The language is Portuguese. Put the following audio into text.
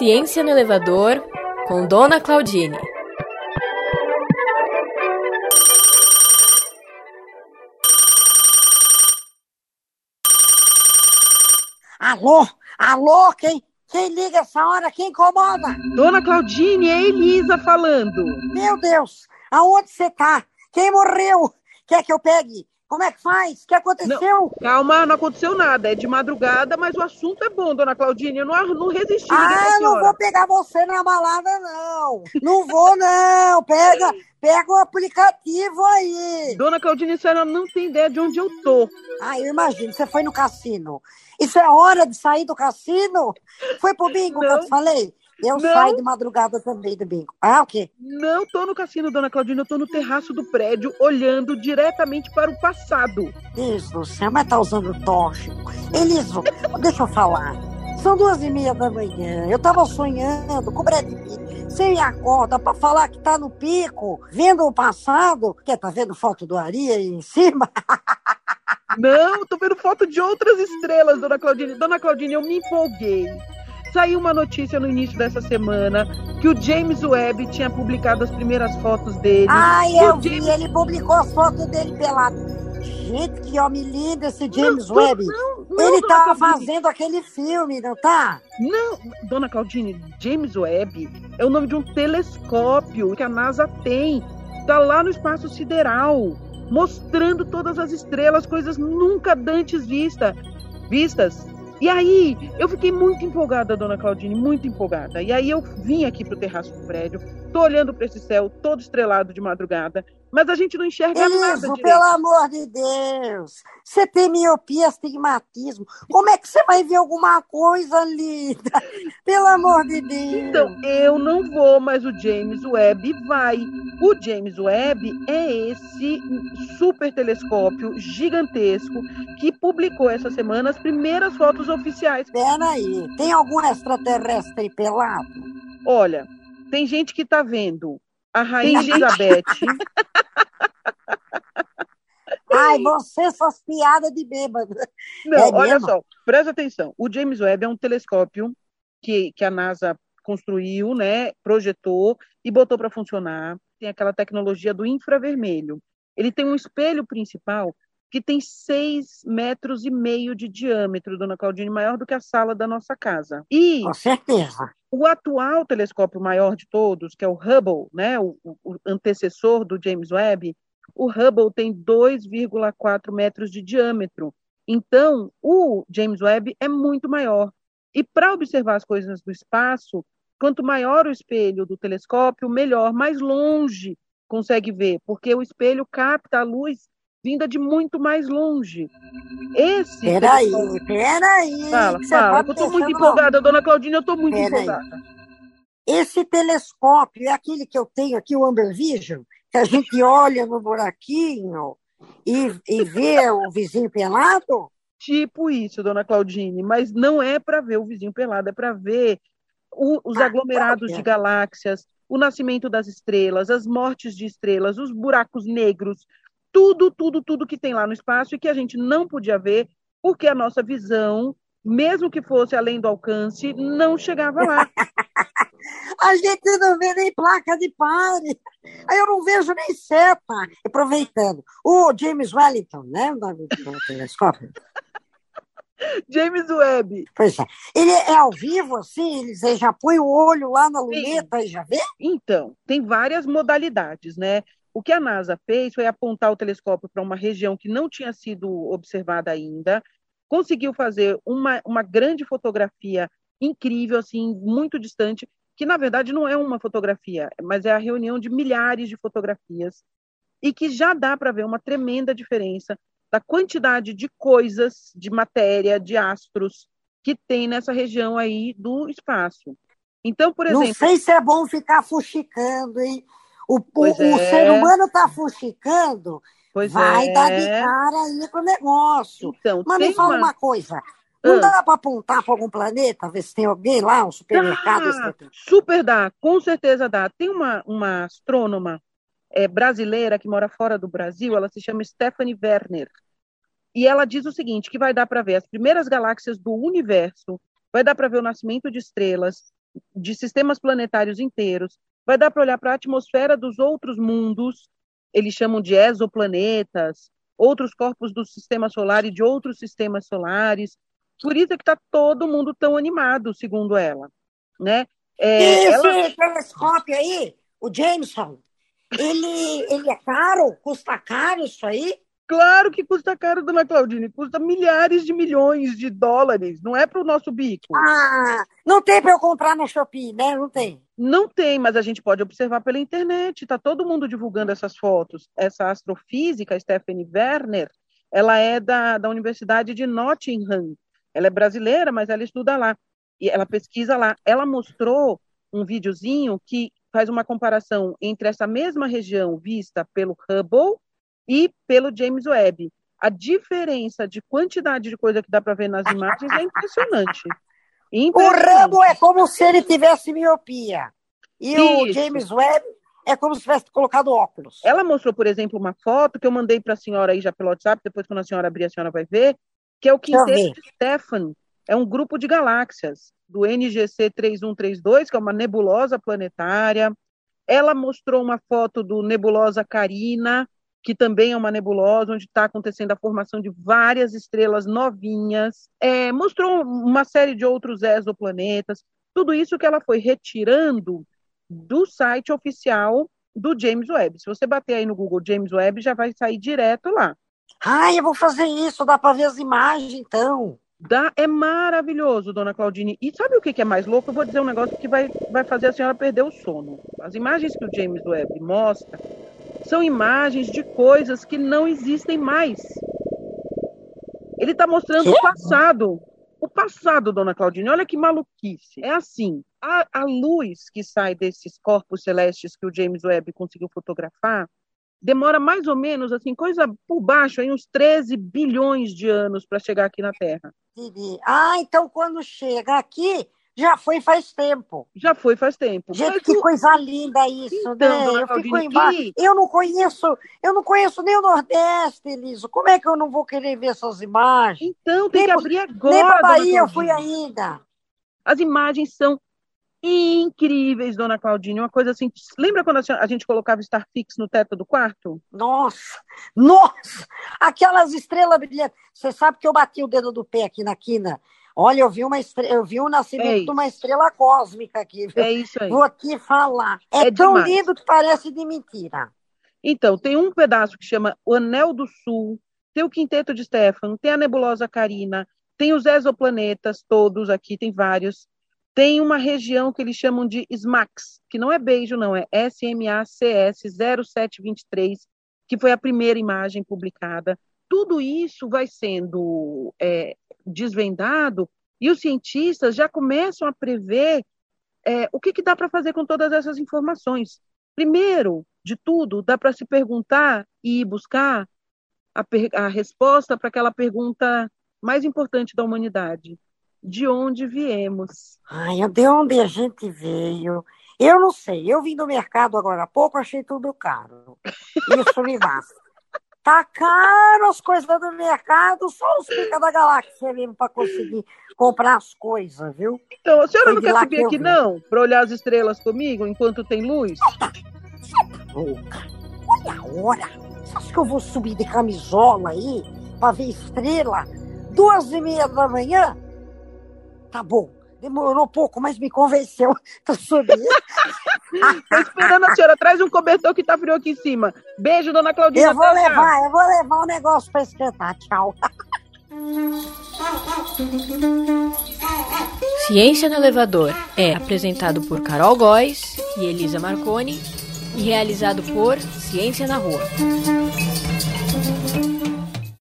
Ciência no Elevador, com Dona Claudine. Alô? Alô? Quem, quem liga essa hora? Quem incomoda? Dona Claudine, é Elisa falando. Meu Deus, aonde você tá? Quem morreu? Quer que eu pegue? Como é que faz? O que aconteceu? Não, calma, não aconteceu nada. É de madrugada, mas o assunto é bom, dona Claudine. Eu não, não resisti. Ah, não vou pegar você na balada, não. Não vou, não. Pega, pega o aplicativo aí. Dona Claudine, a não tem ideia de onde eu tô. Ah, eu imagino. Você foi no cassino. Isso é hora de sair do cassino? Foi pro bingo não. que eu te falei? Eu não. saio de madrugada também do bingo. Ah, o quê? Não tô no cassino, dona Claudina. Eu tô no terraço do prédio, olhando diretamente para o passado. Deus do céu, mas tá usando tóxico. Eliso, deixa eu falar. São duas e meia da manhã. Eu tava sonhando com o Brad Pitt. Você me acorda pra falar que tá no pico, vendo o passado. Quer tá vendo foto do Ari aí em cima? Não, tô vendo foto de outras estrelas, dona Claudine. Dona Claudine, eu me empolguei. Saiu uma notícia no início dessa semana que o James Webb tinha publicado as primeiras fotos dele. Ah, eu vi, James... ele publicou as fotos dele pelado. Gente, que homem lindo esse James não, Webb. Não, não, ele tá fazendo aquele filme, não tá? Não, dona Claudine, James Webb é o nome de um telescópio que a NASA tem. Tá lá no espaço sideral, mostrando todas as estrelas, coisas nunca antes vista, vistas. E aí, eu fiquei muito empolgada, dona Claudine, muito empolgada. E aí eu vim aqui pro terraço do prédio, tô olhando para esse céu todo estrelado de madrugada, mas a gente não enxerga Isso, nada direito. pelo amor de Deus! Você tem miopia, astigmatismo. Como é que você vai ver alguma coisa linda? Pelo amor de Deus! Então, eu não vou, mas o James Webb vai. O James Webb é esse super telescópio gigantesco que publicou essa semana as primeiras fotos oficiais. Peraí, tem algum extraterrestre pelado? Olha, tem gente que está vendo a Rainha Elizabeth. Ai, você, suas piadas de bêbado. Não, é olha mesmo? só, presta atenção. O James Webb é um telescópio que, que a NASA construiu, né, projetou e botou para funcionar. Tem aquela tecnologia do infravermelho. Ele tem um espelho principal que tem seis metros e meio de diâmetro, dona Claudine, maior do que a sala da nossa casa. E Com certeza. O atual telescópio maior de todos, que é o Hubble, né, o, o antecessor do James Webb, o Hubble tem 2,4 metros de diâmetro. Então, o James Webb é muito maior. E para observar as coisas do espaço, quanto maior o espelho do telescópio, melhor, mais longe consegue ver, porque o espelho capta a luz vinda de muito mais longe. Esse. Peraí, peraí. Fala, fala. Tá eu estou muito empolgada, dona Claudina, eu estou muito pera empolgada. Aí. Esse telescópio é aquele que eu tenho aqui, o Amber Vision, que a gente olha no buraquinho e, e vê o vizinho pelado? Tipo isso, dona Claudine, mas não é para ver o vizinho pelado, é para ver o, os ah, aglomerados de galáxias, o nascimento das estrelas, as mortes de estrelas, os buracos negros, tudo, tudo, tudo que tem lá no espaço e que a gente não podia ver porque a nossa visão, mesmo que fosse além do alcance, não chegava lá. a gente não vê nem placa de pare. Aí eu não vejo nem seta. Aproveitando, o James Wellington, né? Do telescópio. James Webb. Pois é. Ele é ao vivo, assim? Você já põe o olho lá na luneta Sim. e já vê? Então, tem várias modalidades, né? O que a NASA fez foi apontar o telescópio para uma região que não tinha sido observada ainda, conseguiu fazer uma, uma grande fotografia incrível, assim, muito distante, que na verdade não é uma fotografia, mas é a reunião de milhares de fotografias, e que já dá para ver uma tremenda diferença da quantidade de coisas, de matéria, de astros que tem nessa região aí do espaço. Então, por exemplo. Não sei se é bom ficar fuxicando, hein? O, o, é. o ser humano está fuxicando, pois vai é. dar de cara aí com o negócio. Então, Mas me fala uma, uma coisa. Não ah. dá para apontar para algum planeta, ver se tem alguém lá, um supermercado? Super dá, com certeza dá. Tem uma, uma astrônoma é, brasileira que mora fora do Brasil, ela se chama Stephanie Werner. E ela diz o seguinte: que vai dar para ver as primeiras galáxias do universo, vai dar para ver o nascimento de estrelas, de sistemas planetários inteiros, vai dar para olhar para a atmosfera dos outros mundos, eles chamam de exoplanetas, outros corpos do sistema solar e de outros sistemas solares. Por isso é que está todo mundo tão animado, segundo ela. Né? É, Esse ela... telescópio aí, o Jameson, ele, ele é caro? Custa caro isso aí? Claro que custa caro, dona Claudine, custa milhares de milhões de dólares, não é para o nosso bico. Ah, não tem para eu comprar na Shopee, né? Não tem. Não tem, mas a gente pode observar pela internet, está todo mundo divulgando essas fotos. Essa astrofísica, Stephanie Werner, ela é da, da Universidade de Nottingham. Ela é brasileira, mas ela estuda lá. E ela pesquisa lá. Ela mostrou um videozinho que faz uma comparação entre essa mesma região vista pelo Hubble e pelo James Webb. A diferença de quantidade de coisa que dá para ver nas imagens é impressionante. O Hubble é como se ele tivesse miopia. E Isso. o James Webb é como se tivesse colocado óculos. Ela mostrou, por exemplo, uma foto que eu mandei para a senhora aí já pelo WhatsApp, depois quando a senhora abrir, a senhora vai ver, que é o quinteto de Stefan. É um grupo de galáxias do NGC 3132, que é uma nebulosa planetária. Ela mostrou uma foto do nebulosa Carina, que também é uma nebulosa, onde está acontecendo a formação de várias estrelas novinhas. É, mostrou uma série de outros exoplanetas. Tudo isso que ela foi retirando do site oficial do James Webb. Se você bater aí no Google James Webb, já vai sair direto lá. Ai, eu vou fazer isso, dá para ver as imagens, então. Dá, é maravilhoso, dona Claudine. E sabe o que é mais louco? Eu vou dizer um negócio que vai, vai fazer a senhora perder o sono. As imagens que o James Webb mostra são imagens de coisas que não existem mais. Ele está mostrando o passado. O passado, dona Claudine, olha que maluquice. É assim: a, a luz que sai desses corpos celestes que o James Webb conseguiu fotografar demora mais ou menos, assim, coisa por baixo, aí uns 13 bilhões de anos para chegar aqui na Terra. Ah, então quando chega aqui, já foi faz tempo. Já foi faz tempo. Gente, Mas que o... coisa linda isso, então, né? Eu fico embaixo. Eu não conheço, eu não conheço nem o Nordeste, Eliso. Como é que eu não vou querer ver essas imagens? Então, tem nem, que abrir agora. Nem para Bahia eu fui ainda. As imagens são incríveis, dona Claudine. Uma coisa assim. Lembra quando a gente colocava Starfix no teto do quarto? Nossa! Nossa! Aquelas estrelas brilhantes. Você sabe que eu bati o dedo do pé aqui na quina. Olha, eu vi uma estrela, eu vi o nascimento é de uma estrela cósmica aqui. Viu? É isso aí. Vou aqui falar. É, é tão demais. lindo que parece de mentira. Então, tem um pedaço que chama o Anel do Sul, tem o Quinteto de Stefano, tem a nebulosa Carina, tem os exoplanetas todos aqui, tem vários tem uma região que eles chamam de SMACS, que não é beijo, não, é SMACS 0723, que foi a primeira imagem publicada. Tudo isso vai sendo é, desvendado e os cientistas já começam a prever é, o que, que dá para fazer com todas essas informações. Primeiro de tudo, dá para se perguntar e buscar a, a resposta para aquela pergunta mais importante da humanidade: de onde viemos. Ai, de onde a gente veio. Eu não sei, eu vim do mercado agora há pouco, achei tudo caro. Isso me basta. Tá caro as coisas do mercado, só os pica da galáxia mesmo para conseguir comprar as coisas, viu? Então, a senhora não quer subir aqui, não? Para olhar as estrelas comigo enquanto tem luz? Louca. Olha a hora. Você acha que eu vou subir de camisola aí para ver estrela? Duas e meia da manhã? Tá bom. Demorou pouco, mas me convenceu. Tô subindo. Tô esperando a senhora. Traz um cobertor que tá frio aqui em cima. Beijo, dona Claudinha. Eu vou levar, eu vou levar o um negócio para esquentar. Tchau. Ciência no Elevador é apresentado por Carol Góes e Elisa Marconi e realizado por Ciência na Rua.